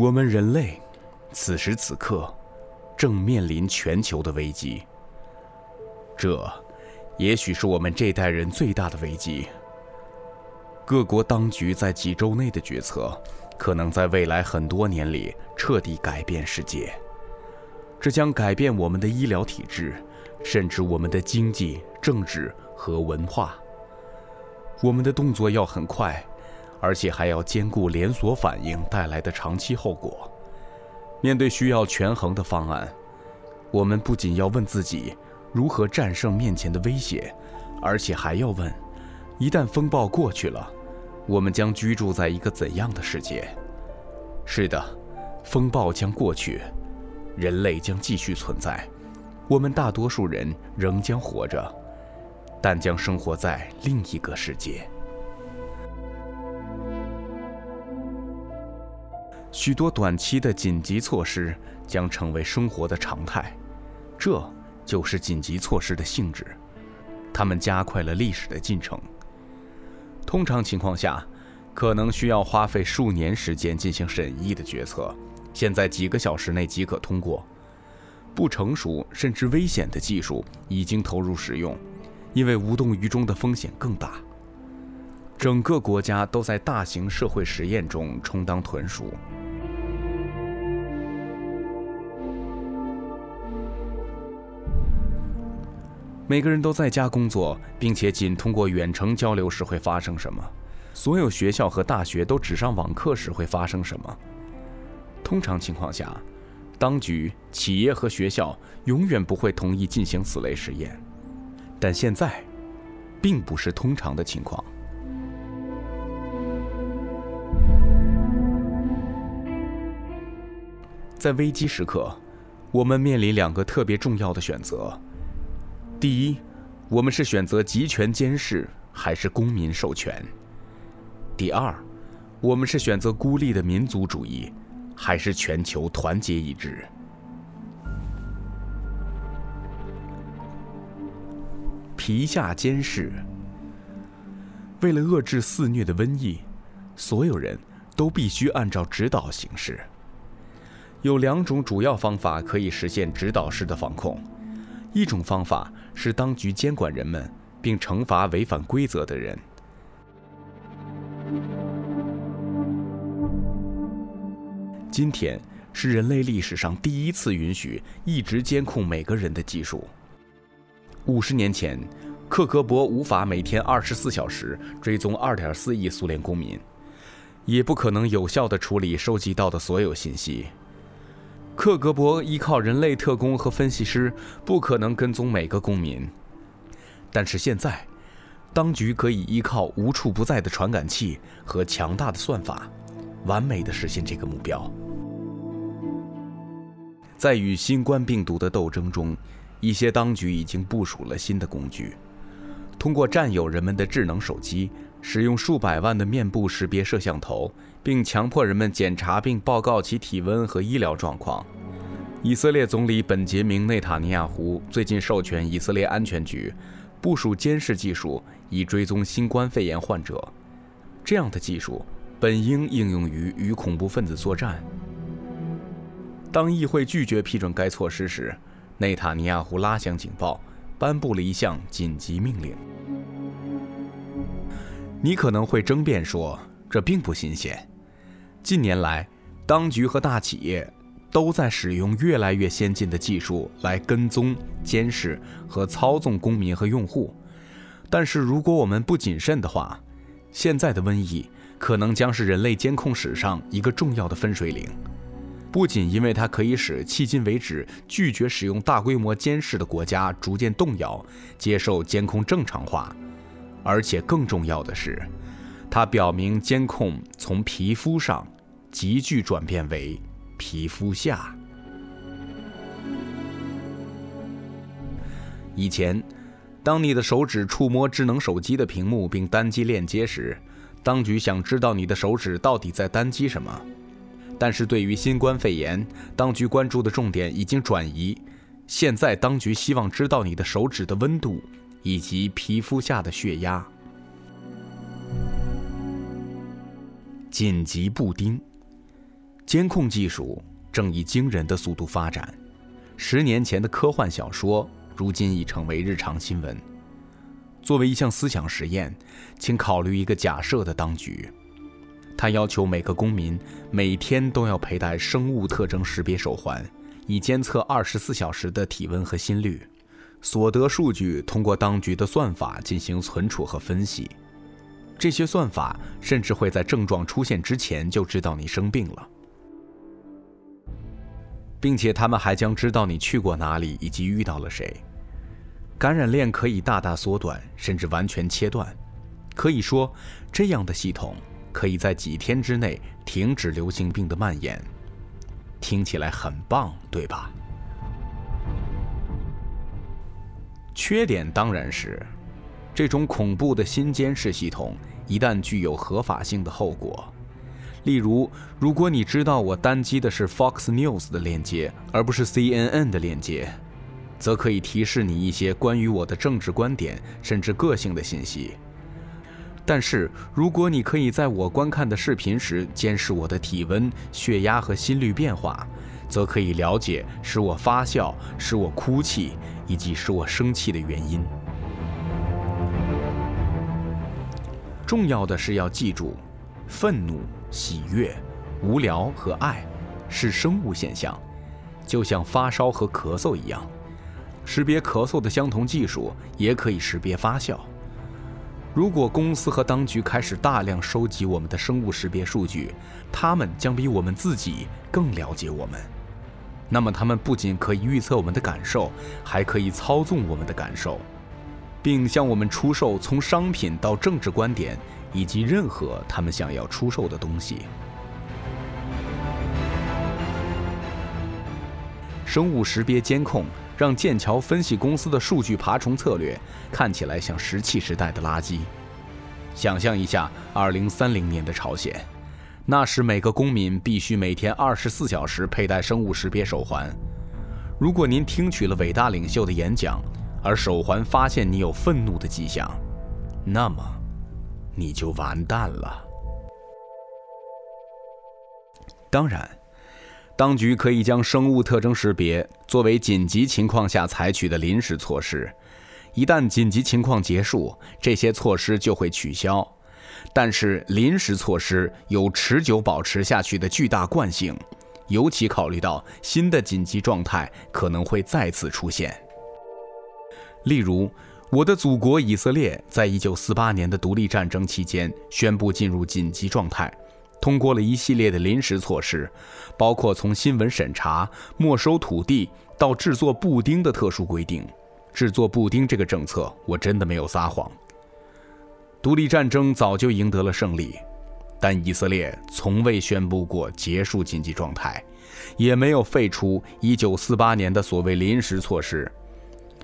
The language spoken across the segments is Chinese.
我们人类此时此刻正面临全球的危机，这也许是我们这代人最大的危机。各国当局在几周内的决策，可能在未来很多年里彻底改变世界。这将改变我们的医疗体制，甚至我们的经济、政治和文化。我们的动作要很快，而且还要兼顾连锁反应带来的长期后果。面对需要权衡的方案，我们不仅要问自己如何战胜面前的威胁，而且还要问：一旦风暴过去了，我们将居住在一个怎样的世界？是的，风暴将过去。人类将继续存在，我们大多数人仍将活着，但将生活在另一个世界。许多短期的紧急措施将成为生活的常态，这就是紧急措施的性质。它们加快了历史的进程。通常情况下，可能需要花费数年时间进行审议的决策。现在几个小时内即可通过，不成熟甚至危险的技术已经投入使用，因为无动于衷的风险更大。整个国家都在大型社会实验中充当豚鼠。每个人都在家工作，并且仅通过远程交流时会发生什么？所有学校和大学都只上网课时会发生什么？通常情况下，当局、企业和学校永远不会同意进行此类实验，但现在，并不是通常的情况。在危机时刻，我们面临两个特别重要的选择：第一，我们是选择集权监视还是公民授权；第二，我们是选择孤立的民族主义。还是全球团结一致。皮下监视。为了遏制肆虐的瘟疫，所有人都必须按照指导行事。有两种主要方法可以实现指导式的防控：一种方法是当局监管人们，并惩罚违反规则的人。今天是人类历史上第一次允许一直监控每个人的技术。五十年前，克格勃无法每天二十四小时追踪二点四亿苏联公民，也不可能有效地处理收集到的所有信息。克格勃依靠人类特工和分析师，不可能跟踪每个公民。但是现在，当局可以依靠无处不在的传感器和强大的算法。完美的实现这个目标。在与新冠病毒的斗争中，一些当局已经部署了新的工具，通过占有人们的智能手机，使用数百万的面部识别摄像头，并强迫人们检查并报告其体温和医疗状况。以色列总理本杰明·内塔尼亚胡最近授权以色列安全局部署监视技术，以追踪新冠肺炎患者。这样的技术。本应应用于与恐怖分子作战。当议会拒绝批准该措施时，内塔尼亚胡拉响警报，颁布了一项紧急命令。你可能会争辩说，这并不新鲜。近年来，当局和大企业都在使用越来越先进的技术来跟踪、监视和操纵公民和用户。但是，如果我们不谨慎的话，现在的瘟疫。可能将是人类监控史上一个重要的分水岭，不仅因为它可以使迄今为止拒绝使用大规模监视的国家逐渐动摇，接受监控正常化，而且更重要的是，它表明监控从皮肤上急剧转变为皮肤下。以前，当你的手指触摸智能手机的屏幕并单击链接时，当局想知道你的手指到底在单击什么，但是对于新冠肺炎，当局关注的重点已经转移。现在，当局希望知道你的手指的温度以及皮肤下的血压。紧急布丁，监控技术正以惊人的速度发展。十年前的科幻小说，如今已成为日常新闻。作为一项思想实验，请考虑一个假设的当局，他要求每个公民每天都要佩戴生物特征识别手环，以监测二十四小时的体温和心率。所得数据通过当局的算法进行存储和分析，这些算法甚至会在症状出现之前就知道你生病了，并且他们还将知道你去过哪里以及遇到了谁。感染链可以大大缩短，甚至完全切断。可以说，这样的系统可以在几天之内停止流行病的蔓延。听起来很棒，对吧？缺点当然是，这种恐怖的新监视系统一旦具有合法性的后果，例如，如果你知道我单击的是 Fox News 的链接，而不是 CNN 的链接，则可以提示你一些关于我的政治观点甚至个性的信息。但是，如果你可以在我观看的视频时监视我的体温、血压和心率变化，则可以了解使我发笑、使我哭泣以及使我生气的原因。重要的是要记住，愤怒、喜悦、无聊和爱是生物现象，就像发烧和咳嗽一样。识别咳嗽的相同技术也可以识别发笑。如果公司和当局开始大量收集我们的生物识别数据，他们将比我们自己更了解我们。那么，他们不仅可以预测我们的感受，还可以操纵我们的感受，并向我们出售从商品到政治观点以及任何他们想要出售的东西。生物识别监控让剑桥分析公司的数据爬虫策略看起来像石器时代的垃圾。想象一下2030年的朝鲜。那时，每个公民必须每天二十四小时佩戴生物识别手环。如果您听取了伟大领袖的演讲，而手环发现你有愤怒的迹象，那么你就完蛋了。当然，当局可以将生物特征识别作为紧急情况下采取的临时措施，一旦紧急情况结束，这些措施就会取消。但是临时措施有持久保持下去的巨大惯性，尤其考虑到新的紧急状态可能会再次出现。例如，我的祖国以色列在一九四八年的独立战争期间宣布进入紧急状态，通过了一系列的临时措施，包括从新闻审查、没收土地到制作布丁的特殊规定。制作布丁这个政策，我真的没有撒谎。独立战争早就赢得了胜利，但以色列从未宣布过结束紧急状态，也没有废除1948年的所谓临时措施。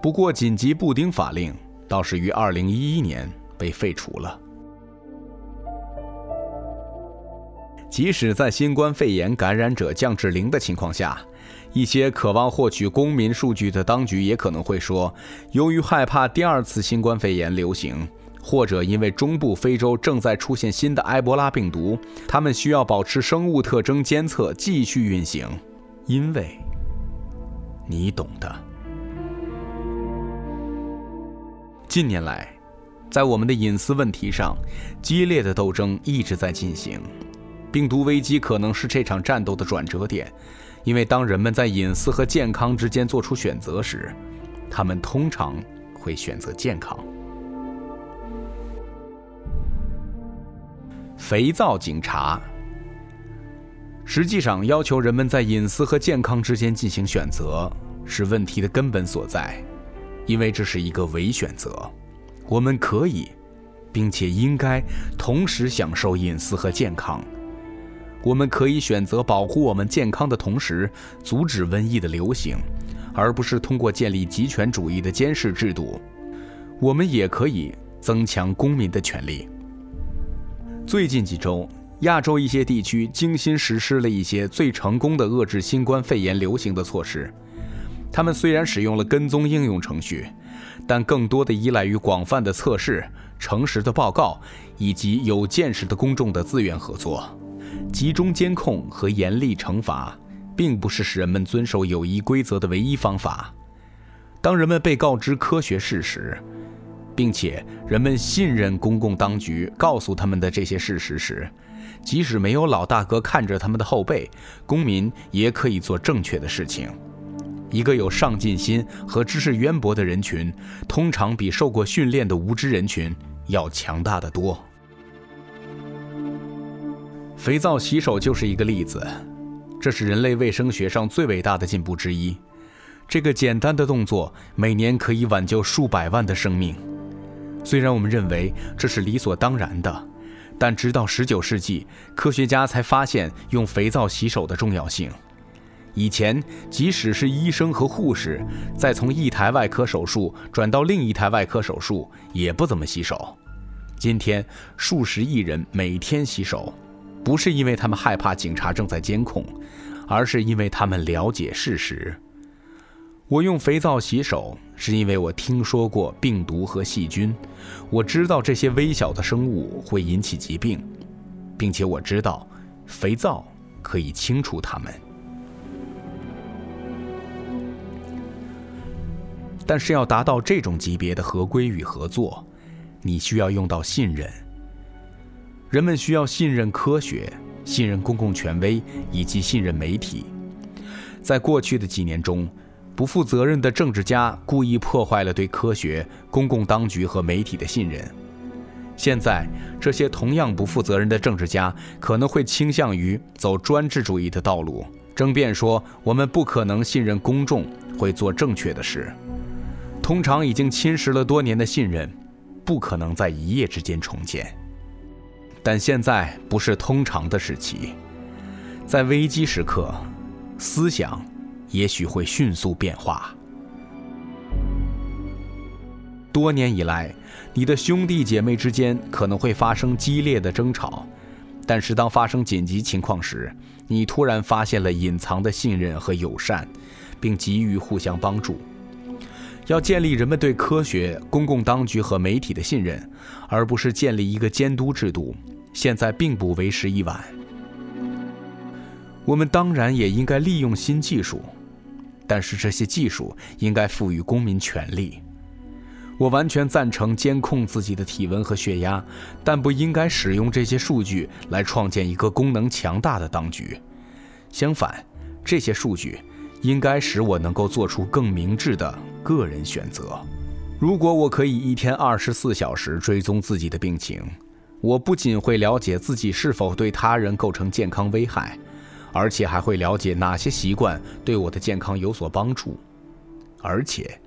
不过，紧急布丁法令倒是于2011年被废除了。即使在新冠肺炎感染者降至零的情况下，一些渴望获取公民数据的当局也可能会说，由于害怕第二次新冠肺炎流行。或者因为中部非洲正在出现新的埃博拉病毒，他们需要保持生物特征监测继续运行，因为，你懂的。近年来，在我们的隐私问题上，激烈的斗争一直在进行。病毒危机可能是这场战斗的转折点，因为当人们在隐私和健康之间做出选择时，他们通常会选择健康。肥皂警察，实际上要求人们在隐私和健康之间进行选择，是问题的根本所在，因为这是一个伪选择。我们可以，并且应该同时享受隐私和健康。我们可以选择保护我们健康的同时，阻止瘟疫的流行，而不是通过建立极权主义的监视制度。我们也可以增强公民的权利。最近几周，亚洲一些地区精心实施了一些最成功的遏制新冠肺炎流行的措施。他们虽然使用了跟踪应用程序，但更多的依赖于广泛的测试、诚实的报告以及有见识的公众的自愿合作。集中监控和严厉惩罚，并不是使人们遵守友谊规则的唯一方法。当人们被告知科学事实，并且人们信任公共当局告诉他们的这些事实时，即使没有老大哥看着他们的后背，公民也可以做正确的事情。一个有上进心和知识渊博的人群，通常比受过训练的无知人群要强大的多。肥皂洗手就是一个例子，这是人类卫生学上最伟大的进步之一。这个简单的动作每年可以挽救数百万的生命。虽然我们认为这是理所当然的，但直到19世纪，科学家才发现用肥皂洗手的重要性。以前，即使是医生和护士，在从一台外科手术转到另一台外科手术，也不怎么洗手。今天，数十亿人每天洗手，不是因为他们害怕警察正在监控，而是因为他们了解事实。我用肥皂洗手，是因为我听说过病毒和细菌，我知道这些微小的生物会引起疾病，并且我知道肥皂可以清除它们。但是要达到这种级别的合规与合作，你需要用到信任。人们需要信任科学，信任公共权威，以及信任媒体。在过去的几年中，不负责任的政治家故意破坏了对科学、公共当局和媒体的信任。现在，这些同样不负责任的政治家可能会倾向于走专制主义的道路，争辩说我们不可能信任公众会做正确的事。通常已经侵蚀了多年的信任，不可能在一夜之间重建。但现在不是通常的时期，在危机时刻，思想。也许会迅速变化。多年以来，你的兄弟姐妹之间可能会发生激烈的争吵，但是当发生紧急情况时，你突然发现了隐藏的信任和友善，并急于互相帮助。要建立人们对科学、公共当局和媒体的信任，而不是建立一个监督制度，现在并不为时已晚。我们当然也应该利用新技术。但是这些技术应该赋予公民权利。我完全赞成监控自己的体温和血压，但不应该使用这些数据来创建一个功能强大的当局。相反，这些数据应该使我能够做出更明智的个人选择。如果我可以一天二十四小时追踪自己的病情，我不仅会了解自己是否对他人构成健康危害。而且还会了解哪些习惯对我的健康有所帮助。而且，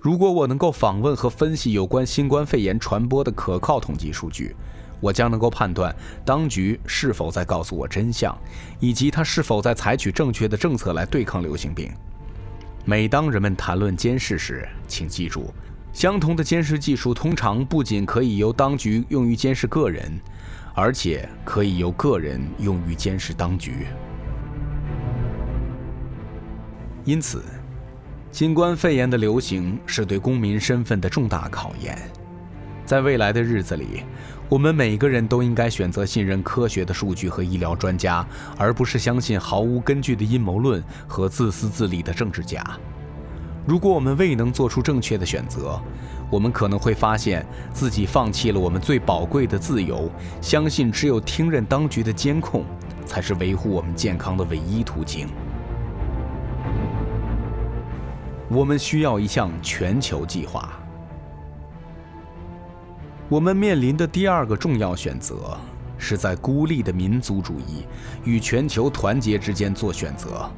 如果我能够访问和分析有关新冠肺炎传播的可靠统计数据，我将能够判断当局是否在告诉我真相，以及他是否在采取正确的政策来对抗流行病。每当人们谈论监视时，请记住，相同的监视技术通常不仅可以由当局用于监视个人，而且可以由个人用于监视当局。因此，新冠肺炎的流行是对公民身份的重大考验。在未来的日子里，我们每个人都应该选择信任科学的数据和医疗专家，而不是相信毫无根据的阴谋论和自私自利的政治家。如果我们未能做出正确的选择，我们可能会发现自己放弃了我们最宝贵的自由，相信只有听任当局的监控，才是维护我们健康的唯一途径。我们需要一项全球计划。我们面临的第二个重要选择，是在孤立的民族主义与全球团结之间做选择。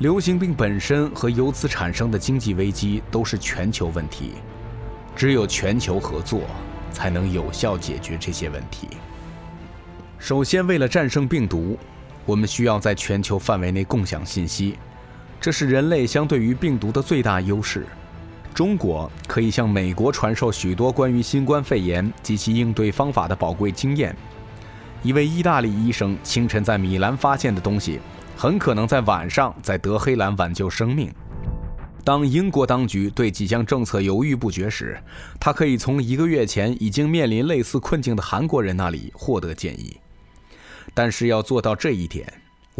流行病本身和由此产生的经济危机都是全球问题，只有全球合作，才能有效解决这些问题。首先，为了战胜病毒，我们需要在全球范围内共享信息。这是人类相对于病毒的最大优势。中国可以向美国传授许多关于新冠肺炎及其应对方法的宝贵经验。一位意大利医生清晨在米兰发现的东西，很可能在晚上在德黑兰挽救生命。当英国当局对几项政策犹豫不决时，他可以从一个月前已经面临类似困境的韩国人那里获得建议。但是要做到这一点，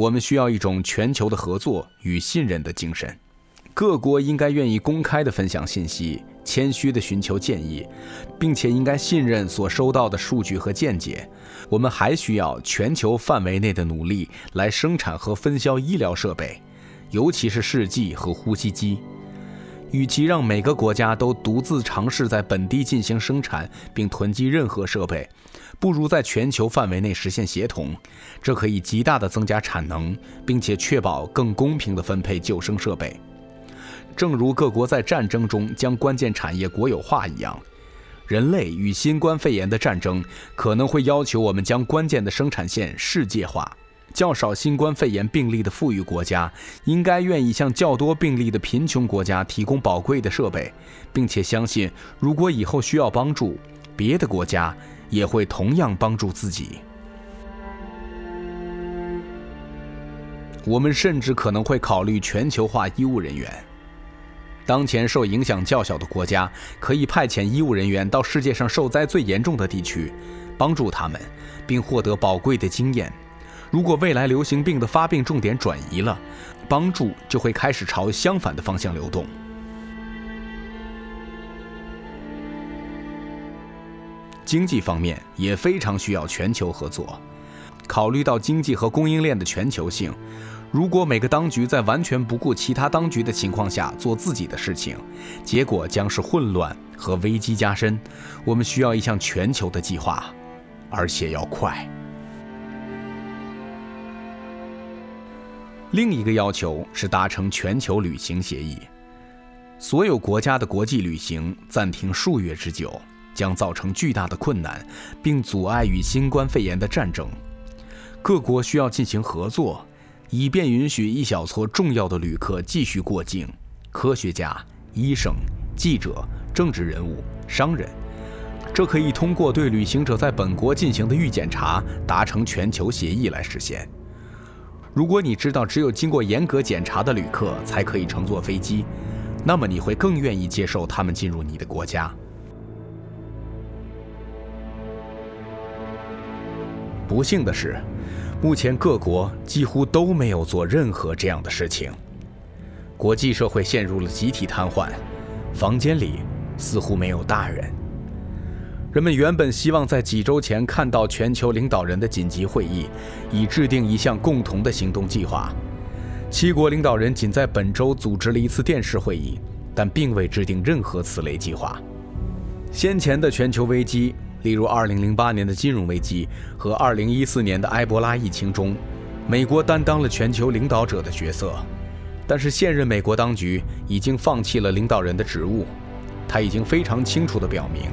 我们需要一种全球的合作与信任的精神。各国应该愿意公开地分享信息，谦虚地寻求建议，并且应该信任所收到的数据和见解。我们还需要全球范围内的努力来生产和分销医疗设备，尤其是试剂和呼吸机。与其让每个国家都独自尝试在本地进行生产并囤积任何设备，不如在全球范围内实现协同。这可以极大地增加产能，并且确保更公平地分配救生设备。正如各国在战争中将关键产业国有化一样，人类与新冠肺炎的战争可能会要求我们将关键的生产线世界化。较少新冠肺炎病例的富裕国家应该愿意向较多病例的贫穷国家提供宝贵的设备，并且相信，如果以后需要帮助，别的国家也会同样帮助自己。我们甚至可能会考虑全球化医务人员。当前受影响较小的国家可以派遣医务人员到世界上受灾最严重的地区，帮助他们，并获得宝贵的经验。如果未来流行病的发病重点转移了，帮助就会开始朝相反的方向流动。经济方面也非常需要全球合作。考虑到经济和供应链的全球性。如果每个当局在完全不顾其他当局的情况下做自己的事情，结果将是混乱和危机加深。我们需要一项全球的计划，而且要快。另一个要求是达成全球旅行协议。所有国家的国际旅行暂停数月之久，将造成巨大的困难，并阻碍与新冠肺炎的战争。各国需要进行合作。以便允许一小撮重要的旅客继续过境，科学家、医生、记者、政治人物、商人，这可以通过对旅行者在本国进行的预检查达成全球协议来实现。如果你知道只有经过严格检查的旅客才可以乘坐飞机，那么你会更愿意接受他们进入你的国家。不幸的是。目前各国几乎都没有做任何这样的事情，国际社会陷入了集体瘫痪，房间里似乎没有大人。人们原本希望在几周前看到全球领导人的紧急会议，以制定一项共同的行动计划。七国领导人仅在本周组织了一次电视会议，但并未制定任何此类计划。先前的全球危机。例如，2008年的金融危机和2014年的埃博拉疫情中，美国担当了全球领导者的角色。但是，现任美国当局已经放弃了领导人的职务。他已经非常清楚地表明，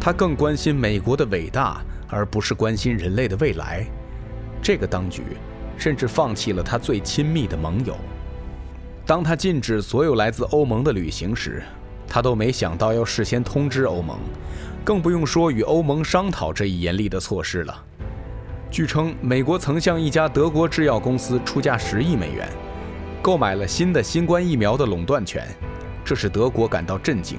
他更关心美国的伟大，而不是关心人类的未来。这个当局甚至放弃了他最亲密的盟友。当他禁止所有来自欧盟的旅行时，他都没想到要事先通知欧盟。更不用说与欧盟商讨这一严厉的措施了。据称，美国曾向一家德国制药公司出价十亿美元，购买了新的新冠疫苗的垄断权，这使德国感到震惊。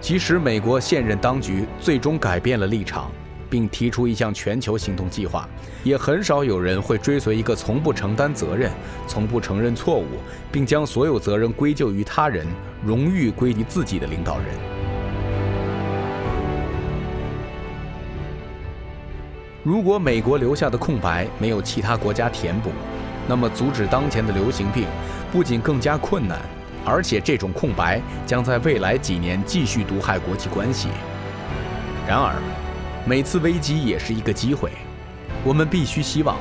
即使美国现任当局最终改变了立场，并提出一项全球行动计划，也很少有人会追随一个从不承担责任、从不承认错误，并将所有责任归咎于他人、荣誉归于自己的领导人。如果美国留下的空白没有其他国家填补，那么阻止当前的流行病不仅更加困难，而且这种空白将在未来几年继续毒害国际关系。然而，每次危机也是一个机会，我们必须希望，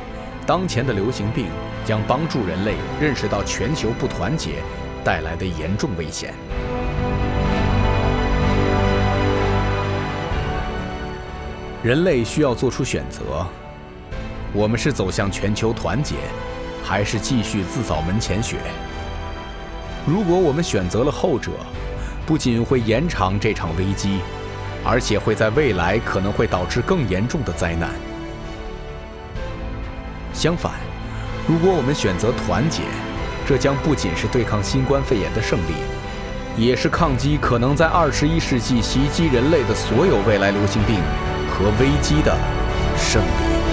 当前的流行病将帮助人类认识到全球不团结带来的严重危险。人类需要做出选择：我们是走向全球团结，还是继续自扫门前雪？如果我们选择了后者，不仅会延长这场危机，而且会在未来可能会导致更严重的灾难。相反，如果我们选择团结，这将不仅是对抗新冠肺炎的胜利，也是抗击可能在二十一世纪袭击人类的所有未来流行病和危机的胜利。